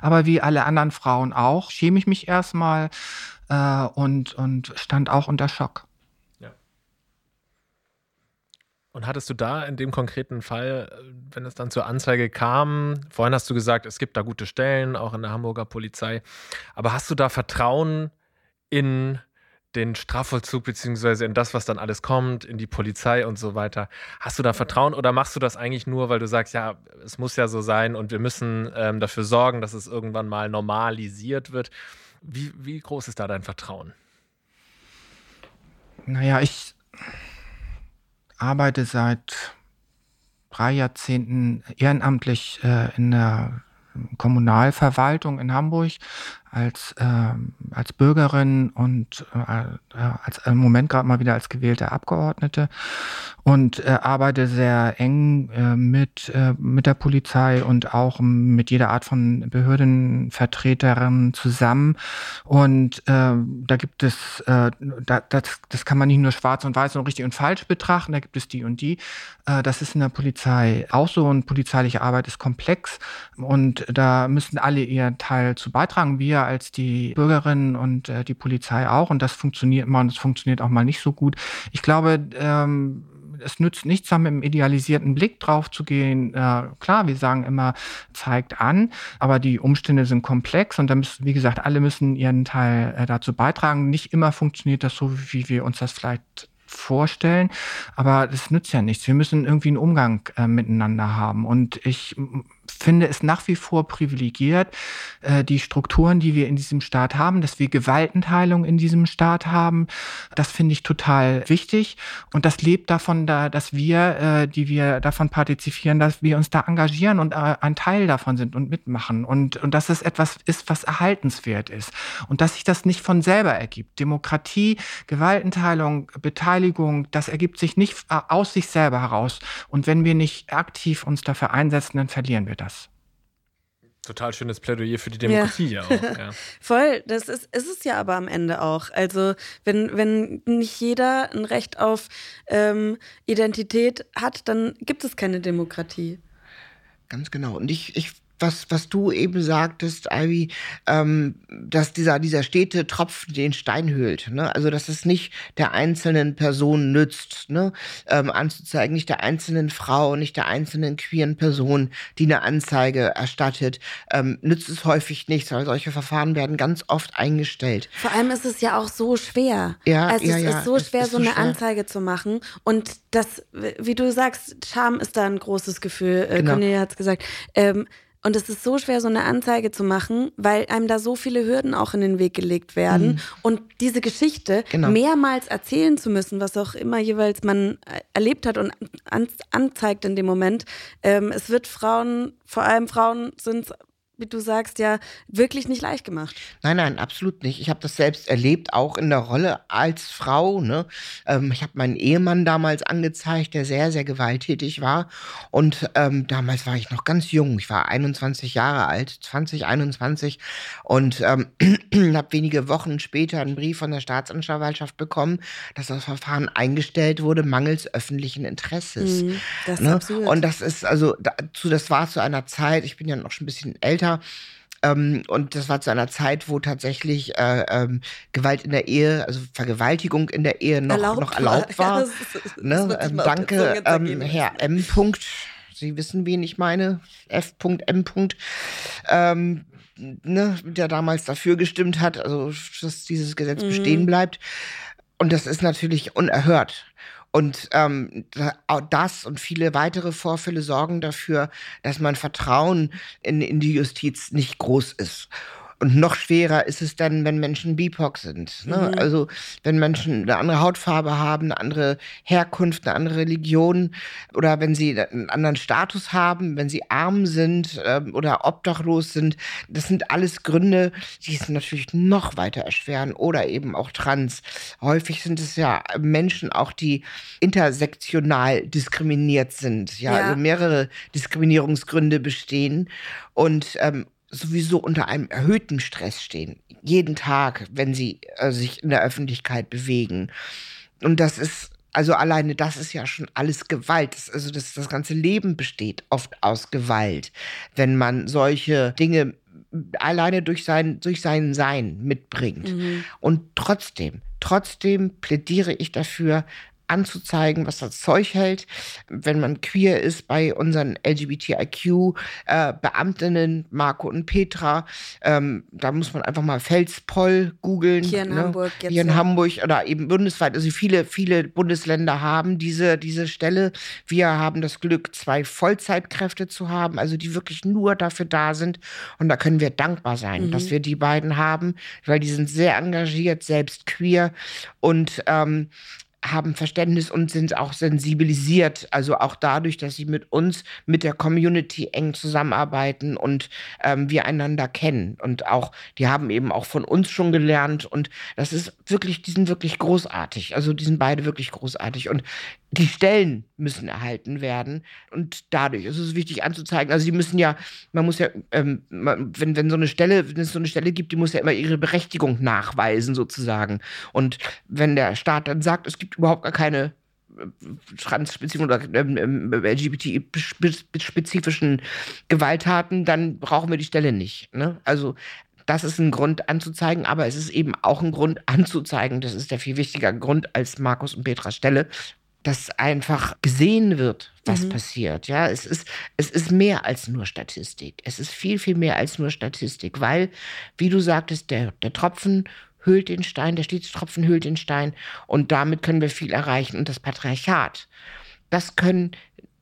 Aber wie alle anderen Frauen auch, schäme ich mich erstmal äh, und, und stand auch unter Schock. Und hattest du da in dem konkreten Fall, äh, wenn es dann zur Anzeige kam, vorhin hast du gesagt, es gibt da gute Stellen, auch in der Hamburger Polizei, aber hast du da Vertrauen in den Strafvollzug beziehungsweise in das, was dann alles kommt, in die Polizei und so weiter. Hast du da Vertrauen oder machst du das eigentlich nur, weil du sagst, ja, es muss ja so sein und wir müssen ähm, dafür sorgen, dass es irgendwann mal normalisiert wird? Wie, wie groß ist da dein Vertrauen? Naja, ich arbeite seit drei Jahrzehnten ehrenamtlich äh, in der Kommunalverwaltung in Hamburg als, äh, als Bürgerin und äh, äh als im Moment gerade mal wieder als gewählte Abgeordnete und äh, arbeite sehr eng äh, mit, äh, mit der Polizei und auch mit jeder Art von Behördenvertreterin zusammen. Und äh, da gibt es, äh, da, das, das kann man nicht nur schwarz und weiß und richtig und falsch betrachten, da gibt es die und die. Äh, das ist in der Polizei auch so und polizeiliche Arbeit ist komplex und da müssen alle ihren Teil zu beitragen, wir als die Bürgerinnen und äh, die Polizei auch und das funktioniert mal und das funktioniert auch mal nicht so gut. Ich glaube, ähm, es nützt nichts, da mit einem idealisierten Blick drauf zu gehen. Äh, klar, wir sagen immer, zeigt an, aber die Umstände sind komplex und da müssen, wie gesagt, alle müssen ihren Teil äh, dazu beitragen. Nicht immer funktioniert das so, wie wir uns das vielleicht vorstellen, aber das nützt ja nichts. Wir müssen irgendwie einen Umgang äh, miteinander haben und ich finde es nach wie vor privilegiert, äh, die Strukturen, die wir in diesem Staat haben, dass wir Gewaltenteilung in diesem Staat haben. Das finde ich total wichtig. Und das lebt davon, da, dass wir, äh, die wir davon partizipieren, dass wir uns da engagieren und äh, ein Teil davon sind und mitmachen. Und, und dass es etwas ist, was erhaltenswert ist. Und dass sich das nicht von selber ergibt. Demokratie, Gewaltenteilung, Beteiligung, das ergibt sich nicht aus sich selber heraus. Und wenn wir nicht aktiv uns dafür einsetzen, dann verlieren wir wir das. Total schönes Plädoyer für die Demokratie ja, ja auch. [laughs] Ja. Voll, das ist, ist es ja aber am Ende auch. Also wenn, wenn nicht jeder ein Recht auf ähm, Identität hat, dann gibt es keine Demokratie. Ganz genau. Und ich, ich was, was du eben sagtest, Ivy, ähm, dass dieser, dieser stete Tropfen den Stein höhlt. Ne? Also, dass es nicht der einzelnen Person nützt, ne? ähm, anzuzeigen, nicht der einzelnen Frau, nicht der einzelnen queeren Person, die eine Anzeige erstattet, ähm, nützt es häufig nichts, weil solche Verfahren werden ganz oft eingestellt. Vor allem ist es ja auch so schwer. Ja, also ja, es ja, ist so schwer, ist so so eine schwer. Anzeige zu machen. Und das, wie du sagst, Scham ist da ein großes Gefühl. Äh, Genau. Cornelia hat es gesagt. Ähm, und es ist so schwer, so eine Anzeige zu machen, weil einem da so viele Hürden auch in den Weg gelegt werden. Und diese Geschichte Genau. mehrmals erzählen zu müssen, was auch immer jeweils man äh, erlebt hat und an, anzeigt in dem Moment. Ähm, es wird Frauen, vor allem Frauen sind wie du sagst, ja wirklich nicht leicht gemacht. Nein, nein, absolut nicht. Ich habe das selbst erlebt, auch in der Rolle als Frau. Ne? Ähm, ich habe meinen Ehemann damals angezeigt, der sehr, sehr gewalttätig war. Und ähm, damals war ich noch ganz jung. Ich war 21 Jahre alt, 2021. Und ähm, [clears throat] habe wenige Wochen später einen Brief von der Staatsanwaltschaft bekommen, dass das Verfahren eingestellt wurde, mangels öffentlichen Interesses. Mhm, das ist ne? absurd. Und das ist also, dazu, das war zu einer Zeit, ich bin ja noch schon ein bisschen älter, ähm, und das war zu einer Zeit, wo tatsächlich äh, ähm, Gewalt in der Ehe, also Vergewaltigung in der Ehe noch erlaubt, noch erlaubt war. Ja, das ist- das ne? ähm, danke, ähm, Herr M. Punkt. Sie wissen, wen ich meine. F.M. Punkt. Ähm, ne, der damals dafür gestimmt hat, also dass dieses Gesetz Mhm. bestehen bleibt. Und das ist natürlich unerhört. Und ähm, das und viele weitere Vorfälle sorgen dafür, dass mein Vertrauen in, in die Justiz nicht groß ist. Und noch schwerer ist es dann, wenn Menschen BIPOC sind. Ne? Mhm. Also wenn Menschen eine andere Hautfarbe haben, eine andere Herkunft, eine andere Religion oder wenn sie einen anderen Status haben, wenn sie arm sind ähm, oder obdachlos sind. Das sind alles Gründe, die es natürlich noch weiter erschweren oder eben auch trans. Häufig sind es ja Menschen auch, die intersektional diskriminiert sind. Ja, Ja. also mehrere Diskriminierungsgründe bestehen und ähm, sowieso unter einem erhöhten Stress stehen. Jeden Tag, wenn sie äh, sich in der Öffentlichkeit bewegen. Und das ist, also alleine das ist ja schon alles Gewalt. Das, also das, das ganze Leben besteht oft aus Gewalt, wenn man solche Dinge alleine durch sein, durch sein Sein mitbringt. Und trotzdem, trotzdem plädiere ich dafür, anzuzeigen, was das Zeug hält, wenn man queer ist bei unseren LGBTIQ-Beamtinnen, Marco und Petra. Ähm, da muss man einfach mal Felspoll googeln. Hier in Hamburg jetzt, Hier in ja. Hamburg oder eben bundesweit. Also viele, viele Bundesländer haben diese, diese Stelle. Wir haben das Glück, zwei Vollzeitkräfte zu haben, also die wirklich nur dafür da sind. Und da können wir dankbar sein, dass wir die beiden haben, weil die sind sehr engagiert, selbst queer und ähm, haben Verständnis und sind auch sensibilisiert. Also auch dadurch, dass sie mit uns, mit der Community eng zusammenarbeiten und ähm, wir einander kennen. Und auch, die haben eben auch von uns schon gelernt. Und das ist wirklich, die sind wirklich großartig. Also die sind beide wirklich großartig. Und die Stellen müssen erhalten werden. Und dadurch ist es wichtig anzuzeigen. Also sie müssen ja, man muss ja, ähm, wenn, wenn so eine Stelle, wenn es so eine Stelle gibt, die muss ja immer ihre Berechtigung nachweisen, sozusagen. Und wenn der Staat dann sagt, es gibt überhaupt gar keine äh, transspezifischen oder ähm, ähm LGBT-spezifischen Gewalttaten, dann brauchen wir die Stelle nicht. Ne? Also das ist ein Grund anzuzeigen, aber es ist eben auch ein Grund anzuzeigen. Das ist der viel wichtigere Grund als Markus und Petras Stelle, dass einfach gesehen wird, was mhm. passiert. Ja, es ist, es ist mehr als nur Statistik. Es ist viel, viel mehr als nur Statistik, weil, wie du sagtest, der, der Tropfen hüllt den Stein, der Stiegstropfen hüllt den Stein und damit können wir viel erreichen. Und das Patriarchat, das können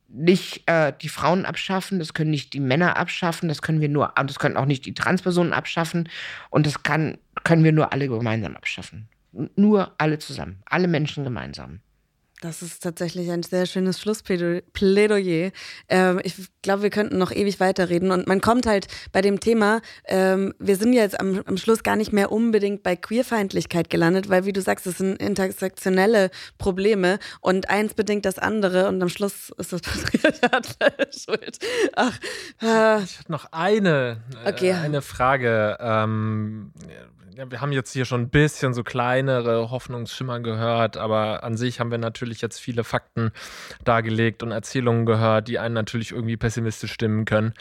nicht äh, die Frauen abschaffen, das können nicht die Männer abschaffen, das können wir nur, das können auch nicht die Transpersonen abschaffen und das kann, können wir nur alle gemeinsam abschaffen. Nur alle zusammen, alle Menschen gemeinsam. Das ist tatsächlich ein sehr schönes Schlussplädoyer. Ähm, ich glaube, wir könnten noch ewig weiterreden. Und man kommt halt bei dem Thema, ähm, wir sind jetzt am, am, Schluss gar nicht mehr unbedingt bei Queerfeindlichkeit gelandet, weil, wie du sagst, es sind intersektionelle Probleme und eins bedingt das andere und am Schluss ist das [laughs] Patriarchat schuld. Ach, äh. Ich hatte noch eine, äh, okay. eine Frage. Ähm, ja, wir haben jetzt hier schon ein bisschen so kleinere Hoffnungsschimmer gehört, aber an sich haben wir natürlich jetzt viele Fakten dargelegt und Erzählungen gehört, die einen natürlich irgendwie pessimistisch stimmen können.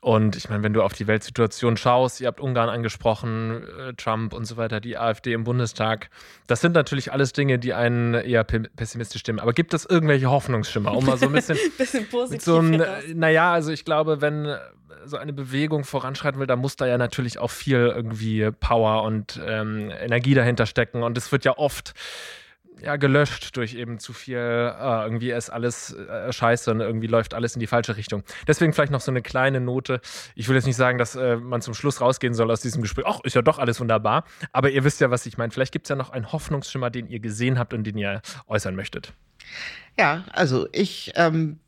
Und ich meine, wenn du auf die Weltsituation schaust, ihr habt Ungarn angesprochen, äh, Trump und so weiter, die AfD im Bundestag, das sind natürlich alles Dinge, die einen eher pessimistisch stimmen. Aber gibt es irgendwelche Hoffnungsschimmer, um mal so ein bisschen, [laughs] bisschen positiv so ein, naja, also ich glaube, wenn so eine Bewegung voranschreiten will, da muss da ja natürlich auch viel irgendwie Power und ähm, Energie dahinter stecken. Und es wird ja oft ja, gelöscht durch eben zu viel, äh, irgendwie ist alles äh, scheiße und irgendwie läuft alles in die falsche Richtung. Deswegen vielleicht noch so eine kleine Note. Ich will jetzt nicht sagen, dass äh, man zum Schluss rausgehen soll aus diesem Gespräch. Ach, ist ja doch alles wunderbar. Aber ihr wisst ja, was ich meine. Vielleicht gibt es ja noch einen Hoffnungsschimmer, den ihr gesehen habt und den ihr äußern möchtet. Ja, also ich, ähm,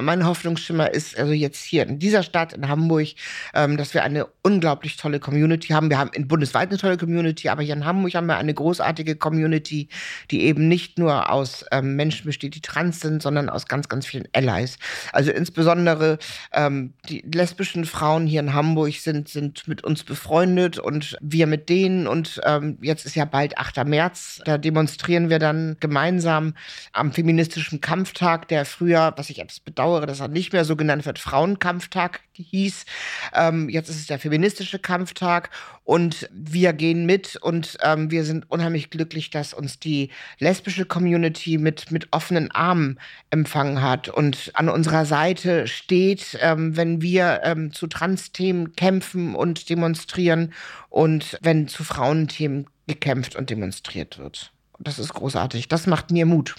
mein Hoffnungsschimmer ist also jetzt hier in dieser Stadt, in Hamburg, ähm, dass wir eine unglaublich tolle Community haben. Wir haben in bundesweit eine tolle Community, aber hier in Hamburg haben wir eine großartige Community, die eben nicht nur aus ähm, Menschen besteht, die trans sind, sondern aus ganz, ganz vielen Allies. Also insbesondere ähm, die lesbischen Frauen hier in Hamburg sind, sind mit uns befreundet und wir mit denen. Und ähm, jetzt ist ja bald 8. März, da demonstrieren wir dann gemeinsam am feministischen Kampftag, der früher, was ich etwas bedauere, dass er nicht mehr so genannt wird, Frauenkampftag hieß. Ähm, jetzt ist es der feministische Kampftag und wir gehen mit und ähm, wir sind unheimlich glücklich, dass uns die lesbische Community mit, mit offenen Armen empfangen hat und an unserer Seite steht, ähm, wenn wir ähm, zu Trans-Themen kämpfen und demonstrieren und wenn zu Frauenthemen gekämpft und demonstriert wird. Das ist großartig. Das macht mir Mut.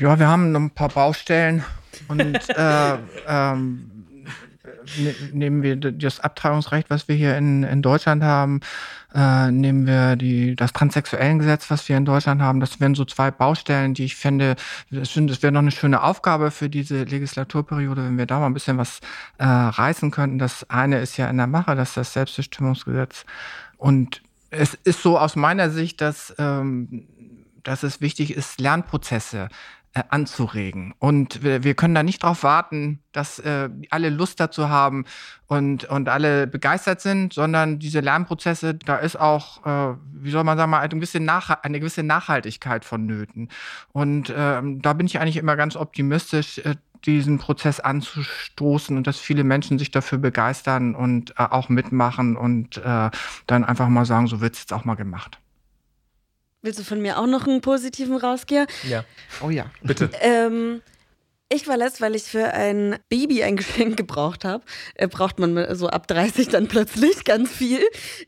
Ja, wir haben noch ein paar Baustellen und [laughs] äh, ähm, ne, nehmen wir das Abtreibungsrecht, was wir hier in, in Deutschland haben, äh, nehmen wir die, das Transsexuellengesetz, was wir in Deutschland haben. Das wären so zwei Baustellen, die ich fände, das, das wäre noch eine schöne Aufgabe für diese Legislaturperiode, wenn wir da mal ein bisschen was äh, reißen könnten. Das eine ist ja in der Mache, das ist das Selbstbestimmungsgesetz. Und es ist so aus meiner Sicht, dass ähm, dass es wichtig ist, Lernprozesse äh, anzuregen. Und wir, wir, können da nicht darauf warten, dass äh, alle Lust dazu haben und, und alle begeistert sind, sondern diese Lernprozesse, da ist auch, äh, wie soll man sagen, mal eine gewisse, Nach eine gewisse Nachhaltigkeit vonnöten. Und ähm, da bin ich eigentlich immer ganz optimistisch, äh, diesen Prozess anzustoßen und dass viele Menschen sich dafür begeistern und äh, auch mitmachen und äh, dann einfach mal sagen, so wird es jetzt auch mal gemacht. Willst du von mir auch noch einen positiven rausgehen? Ja. Oh ja. Bitte. Ähm, Ich war letzt, weil ich für ein Baby ein Geschenk gebraucht habe. Äh, braucht man so ab 30 dann plötzlich ganz viel.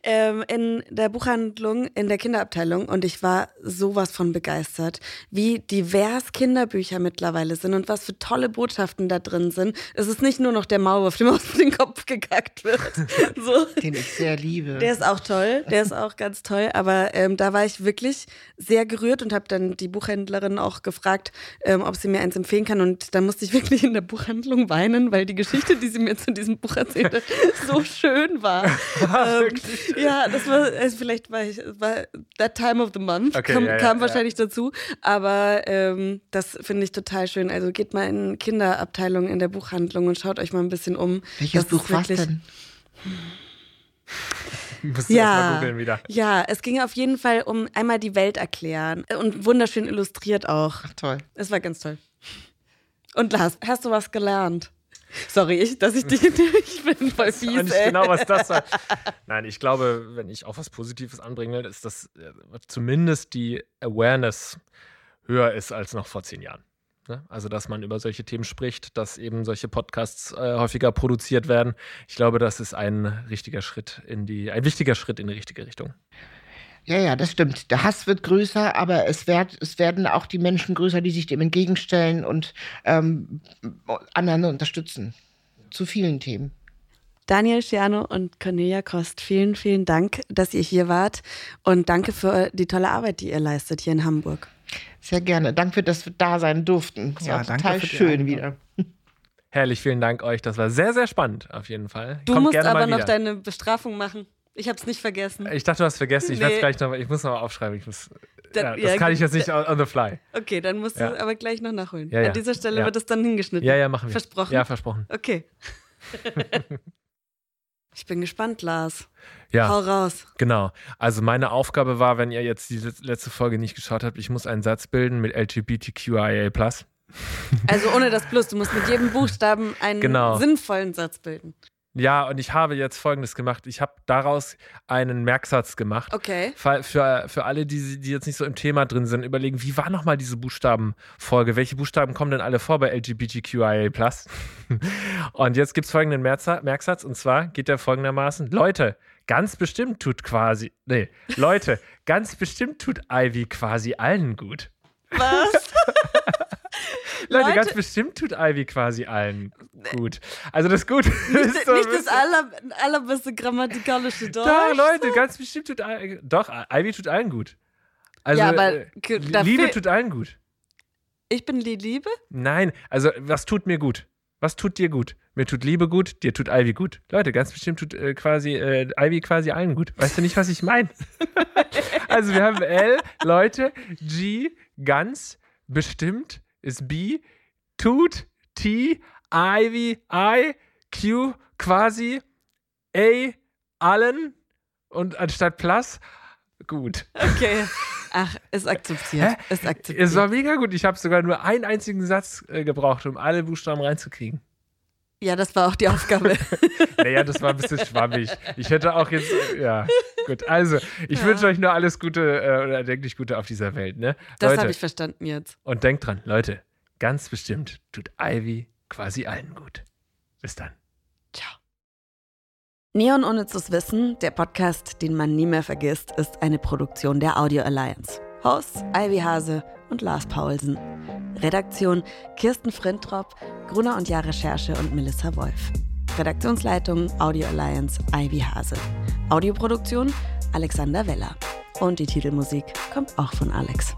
Ähm, in der Buchhandlung, in der Kinderabteilung. Und ich war sowas von begeistert, wie divers Kinderbücher mittlerweile sind und was für tolle Botschaften da drin sind. Es ist nicht nur noch der Maulwurf, dem [laughs] aus dem Kopf gekackt wird. [laughs] so. Den ich sehr liebe. Der ist auch toll, der ist auch ganz toll. Aber ähm, da war ich wirklich sehr gerührt und habe dann die Buchhändlerin auch gefragt, ähm, ob sie mir eins empfehlen kann. Und da musste ich wirklich in der Buchhandlung weinen, weil die Geschichte, die sie mir zu diesem Buch erzählte, [laughs] so schön war. ähm, ja, das war, also vielleicht war ich, war that time of the month, Okay, kam, ja, ja, kam ja. wahrscheinlich dazu. Aber ähm, das finde ich total schön. Also geht mal in Kinderabteilungen in der Buchhandlung und schaut euch mal ein bisschen um. Welches Das Buch war denn? Musst du Ja. googeln wieder. Ja, es ging auf jeden Fall um einmal die Welt erklären und wunderschön illustriert auch. Ach toll. Es war ganz toll. Und Lars, hast du was gelernt? Sorry, ich, dass ich dich. [laughs] Ich bin voll fies, nicht ey. genau, was das sagt. Nein, ich glaube, wenn ich auch was Positives anbringen will, ist, dass äh, zumindest die Awareness höher ist als noch vor zehn Jahren. Ne? Also, dass man über solche Themen spricht, dass eben solche Podcasts äh, häufiger produziert werden. Ich glaube, das ist ein richtiger Schritt in die, ein wichtiger Schritt in die richtige Richtung. Ja, ja, das stimmt. Der Hass wird größer, aber es, werd, es werden auch die Menschen größer, die sich dem entgegenstellen und ähm, anderen unterstützen. Zu vielen Themen. Daniel Schiano und Cornelia Kost, vielen, vielen Dank, dass ihr hier wart. Und danke für die tolle Arbeit, die ihr leistet hier in Hamburg. Sehr gerne. Danke, dass wir da sein durften. Es Ja, war danke total schön Einladung. wieder. Herrlich, vielen Dank euch. Das war sehr, sehr spannend, auf jeden Fall. Du Kommt musst gerne aber mal noch deine Bestrafung machen. Ich hab's nicht vergessen. Ich dachte, du hast vergessen. Ich werde Nee. gleich noch, ich muss noch mal aufschreiben. Ich muss, Dann- ja, das ja, kann ich jetzt nicht on, the fly. Okay, dann musst Ja. du aber gleich noch nachholen. Ja, ja. An dieser Stelle Ja. wird es dann hingeschnitten. Ja, ja, machen wir. Versprochen? Ja, versprochen. Okay. [laughs] ich bin gespannt, Lars. Ja. Hau raus. Genau. Also meine Aufgabe war, wenn ihr jetzt die letzte Folge nicht geschaut habt, ich muss einen Satz bilden mit LGBTQIA+. Also ohne das Plus. Du musst mit jedem [laughs] Buchstaben einen Genau. sinnvollen Satz bilden. Ja, und ich habe jetzt Folgendes gemacht. Ich habe daraus einen Merksatz gemacht. Okay. Für, für, für alle, die, die jetzt nicht so im Thema drin sind, überlegen, wie war nochmal diese Buchstabenfolge? Welche Buchstaben kommen denn alle vor bei LGBTQIA+. [laughs] und jetzt gibt es folgenden Merksa- Merksatz, und zwar geht der folgendermaßen. Leute, ganz bestimmt tut quasi, nee, Leute, [laughs] ganz bestimmt tut Ivy quasi allen gut. Was? Leute, Leute- ganz bestimmt tut Ivy quasi allen gut. Also das gut [laughs] Nicht, ist so nicht das aller, allerbeste grammatikalische Deutsch. Doch, Leute, ganz bestimmt tut Ivy, doch, Ivy tut allen gut. Also Ja, aber äh, Liebe tut allen gut. Ich bin die Liebe? Nein, also was tut mir gut? Was tut dir gut? Mir tut Liebe gut, dir tut Ivy gut. Leute, ganz bestimmt tut äh, quasi äh, Ivy quasi allen gut. Weißt du nicht, was ich meine? [laughs] also wir haben L, Leute, G, ganz, bestimmt, ist B, tut, T, Ivy, I, Q, quasi, A, allen und anstatt Plus, gut. Okay. Ach, ist akzeptiert. Hä? Ist akzeptiert. Es war mega gut. Ich habe sogar nur einen einzigen Satz äh, gebraucht, um alle Buchstaben reinzukriegen. Ja, das war auch die Aufgabe. [laughs] Naja, das war ein bisschen schwammig. Ich hätte auch jetzt, äh, ja, gut. Also, ich wünsche euch nur alles Gute äh, oder erdenklich Gute auf dieser Welt, ne? Das habe ich verstanden jetzt. und denkt dran, Leute, ganz bestimmt tut Ivy quasi allen gut. Bis dann. Ciao. Neon Unnützes Wissen, der Podcast, den man nie mehr vergisst, ist eine Produktion der Audio Alliance. Hosts Ivy Hase und Lars Paulsen. Redaktion Kirsten Frintrop, Gruner und Jahr Recherche und Melissa Wolf. Redaktionsleitung Audio Alliance Ivy Hase. Audioproduktion Alexander Weller. Und die Titelmusik kommt auch von Alex.